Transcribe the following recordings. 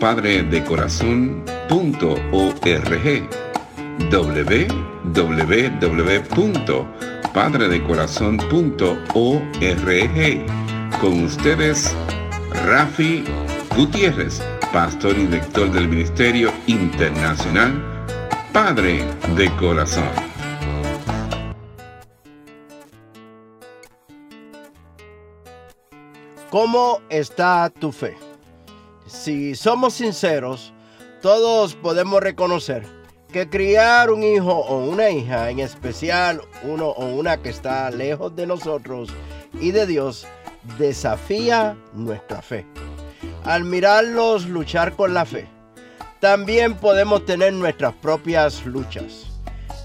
www.padredecorazon.org www.padredecorazon.org Con ustedes, Rafi Gutiérrez, pastor y director del Ministerio Internacional Padre de Corazón. ¿Cómo está tu fe? Si somos sinceros, todos podemos reconocer que criar un hijo o una hija, en especial uno o una que está lejos de nosotros y de Dios, desafía nuestra fe. Al mirarlos luchar con la fe, también podemos tener nuestras propias luchas.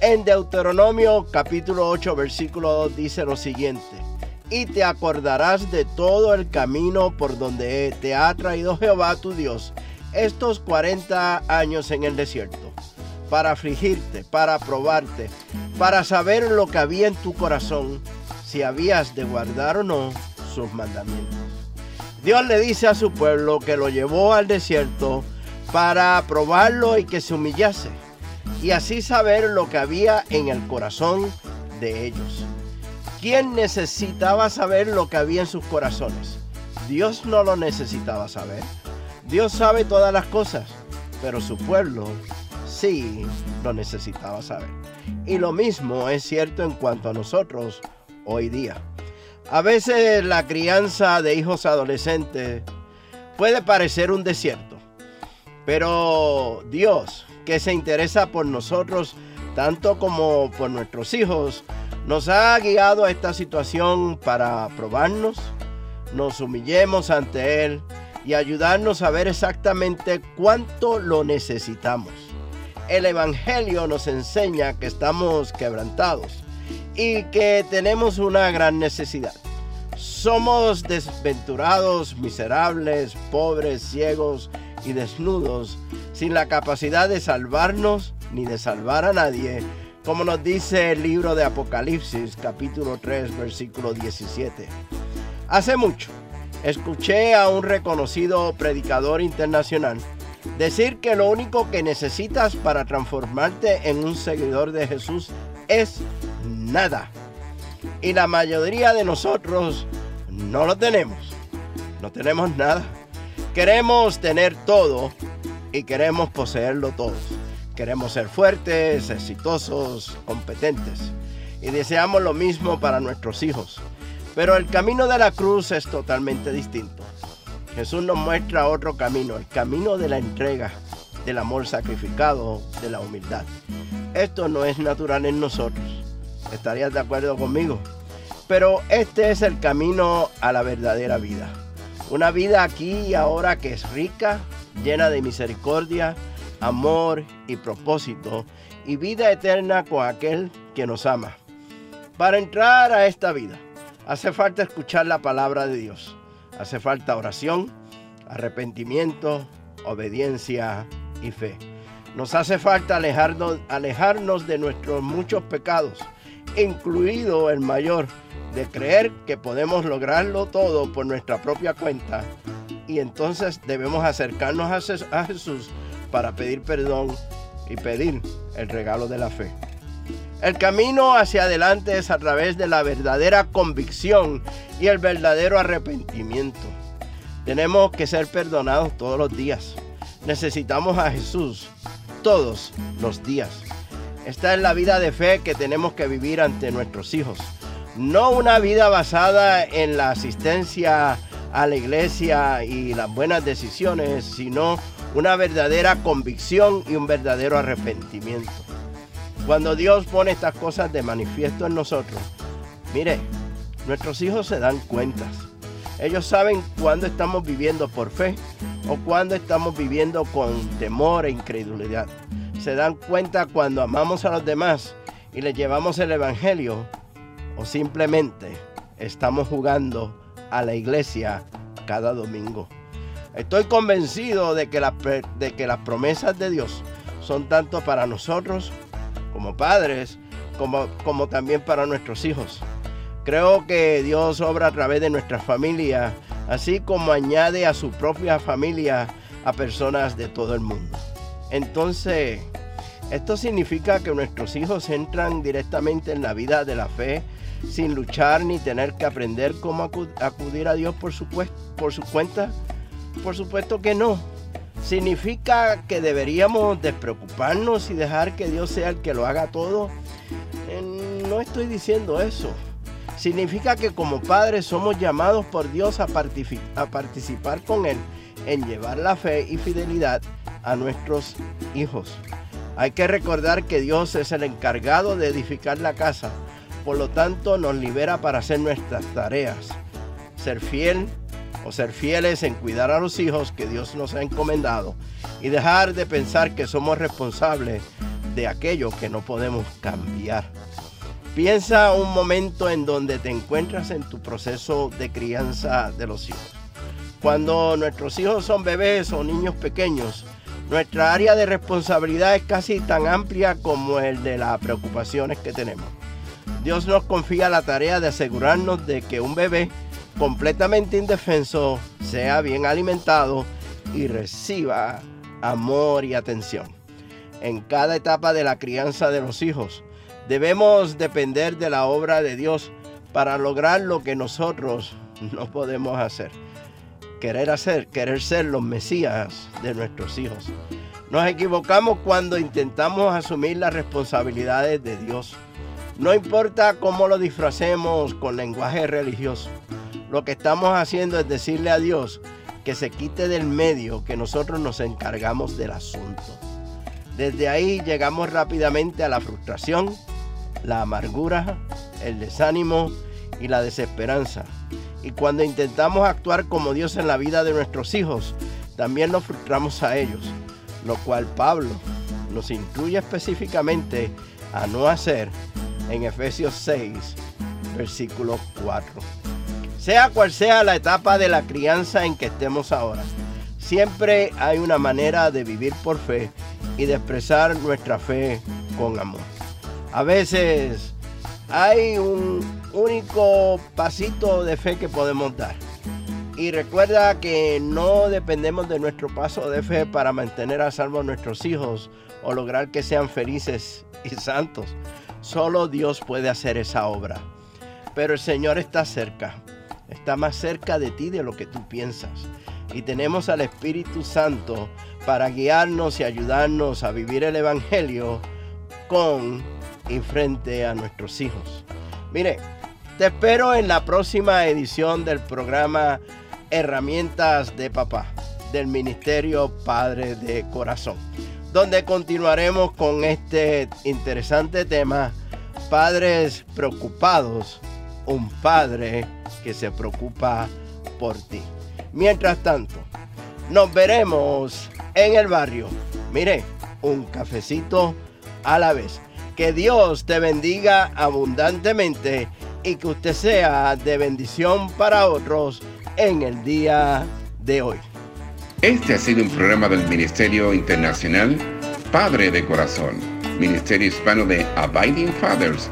En Deuteronomio capítulo 8 versículo 2 dice lo siguiente y te acordarás de todo el camino por donde te ha traído Jehová tu Dios estos 40 años en el desierto, para afligirte, para probarte, para saber lo que había en tu corazón, si habías de guardar o no sus mandamientos. Dios le dice a su pueblo que lo llevó al desierto para probarlo y que se humillase, y así saber lo que había en el corazón de ellos. ¿Quién necesitaba saber lo que había en sus corazones? Dios no lo necesitaba saber. Dios sabe todas las cosas, pero su pueblo sí lo necesitaba saber. Y lo mismo es cierto en cuanto a nosotros hoy día. A veces la crianza de hijos adolescentes puede parecer un desierto, pero Dios, que se interesa por nosotros tanto como por nuestros hijos, nos ha guiado a esta situación para probarnos, nos humillemos ante Él y ayudarnos a ver exactamente cuánto lo necesitamos. El Evangelio nos enseña que estamos quebrantados y que tenemos una gran necesidad. Somos desventurados, miserables, pobres, ciegos y desnudos, sin la capacidad de salvarnos ni de salvar a nadie como nos dice el libro de Apocalipsis capítulo 3 versículo 17. Hace mucho escuché a un reconocido predicador internacional decir que lo único que necesitas para transformarte en un seguidor de Jesús es nada. Y la mayoría de nosotros no lo tenemos. No tenemos nada. Queremos tener todo y queremos poseerlo todo. Queremos ser fuertes, exitosos, competentes. Y deseamos lo mismo para nuestros hijos. Pero el camino de la cruz es totalmente distinto. Jesús nos muestra otro camino, el camino de la entrega, del amor sacrificado, de la humildad. Esto no es natural en nosotros. ¿Estarías de acuerdo conmigo? Pero este es el camino a la verdadera vida. Una vida aquí y ahora que es rica, llena de misericordia, amor y propósito y vida eterna con aquel que nos ama. Para entrar a esta vida hace falta escuchar la palabra de Dios. Hace falta oración, arrepentimiento, obediencia y fe. Nos hace falta alejarnos, alejarnos de nuestros muchos pecados, incluido el mayor, de creer que podemos lograrlo todo por nuestra propia cuenta. Y entonces debemos acercarnos a Jesús para pedir perdón y pedir el regalo de la fe. El camino hacia adelante es a través de la verdadera convicción y el verdadero arrepentimiento. Tenemos que ser perdonados todos los días. necesitamos a Jesús todos los días. Esta es la vida de fe que tenemos que vivir ante nuestros hijos. No una vida basada en la asistencia a la iglesia y las buenas decisiones, sino una verdadera convicción y un verdadero arrepentimiento. Cuando Dios pone estas cosas de manifiesto en nosotros, mire, nuestros hijos se dan cuentas. Ellos saben cuándo estamos viviendo por fe o cuándo estamos viviendo con temor e incredulidad. Se dan cuenta cuando amamos a los demás y les llevamos el Evangelio o simplemente estamos jugando a la iglesia cada domingo. Estoy convencido de que, de que las promesas de Dios son tanto para nosotros como padres, como, como también para nuestros hijos. Creo que Dios obra a través de nuestra familia, así como añade a su propia familia a personas de todo el mundo. Entonces, esto significa que nuestros hijos entran directamente en la vida de la fe sin luchar ni tener que aprender cómo acudir a Dios por su, por su cuenta? Por supuesto que no. ¿Significa que deberíamos despreocuparnos y dejar que Dios sea el que lo haga todo? Eh, no estoy diciendo eso. Significa que como padres somos llamados por Dios a, a participar con Él en llevar la fe y fidelidad a nuestros hijos. Hay que recordar que Dios es el encargado de edificar la casa por lo tanto nos libera para hacer nuestras tareas. Ser fiel o ser fieles en cuidar a los hijos que Dios nos ha encomendado y dejar de pensar que somos responsables de aquello que no podemos cambiar. Piensa un momento en donde te encuentras en tu proceso de crianza de los hijos. Cuando nuestros hijos son bebés o niños pequeños, nuestra área de responsabilidad es casi tan amplia como el de las preocupaciones que tenemos. Dios nos confía la tarea de asegurarnos de que un bebé completamente indefenso sea bien alimentado y reciba amor y atención. En cada etapa de la crianza de los hijos debemos depender de la obra de Dios para lograr lo que nosotros no podemos hacer. Querer hacer, querer ser los mesías de nuestros hijos. Nos equivocamos cuando intentamos asumir las responsabilidades de Dios no importa cómo lo disfracemos con lenguaje religioso, lo que estamos haciendo es decirle a Dios que se quite del medio, que nosotros nos encargamos del asunto. Desde ahí llegamos rápidamente a la frustración, la amargura, el desánimo y la desesperanza. Y cuando intentamos actuar como Dios en la vida de nuestros hijos, también nos frustramos a ellos, lo cual Pablo nos incluye específicamente a no hacer en Efesios 6, versículo 4. Sea cual sea la etapa de la crianza en que estemos ahora, siempre hay una manera de vivir por fe y de expresar nuestra fe con amor. A veces hay un único pasito de fe que podemos dar. Y recuerda que no dependemos de nuestro paso de fe para mantener a salvo a nuestros hijos o lograr que sean felices y santos. Solo Dios puede hacer esa obra. Pero el Señor está cerca. Está más cerca de ti de lo que tú piensas. Y tenemos al Espíritu Santo para guiarnos y ayudarnos a vivir el Evangelio con y frente a nuestros hijos. Mire, te espero en la próxima edición del programa Herramientas de Papá del Ministerio Padre de Corazón donde continuaremos con este interesante tema, Padres Preocupados, un padre que se preocupa por ti. Mientras tanto, nos veremos en el barrio. Mire, un cafecito a la vez. Que Dios te bendiga abundantemente y que usted sea de bendición para otros en el día de hoy. Este ha sido un programa del Ministerio Internacional Padre de Corazón, Ministerio Hispano de Abiding Fathers,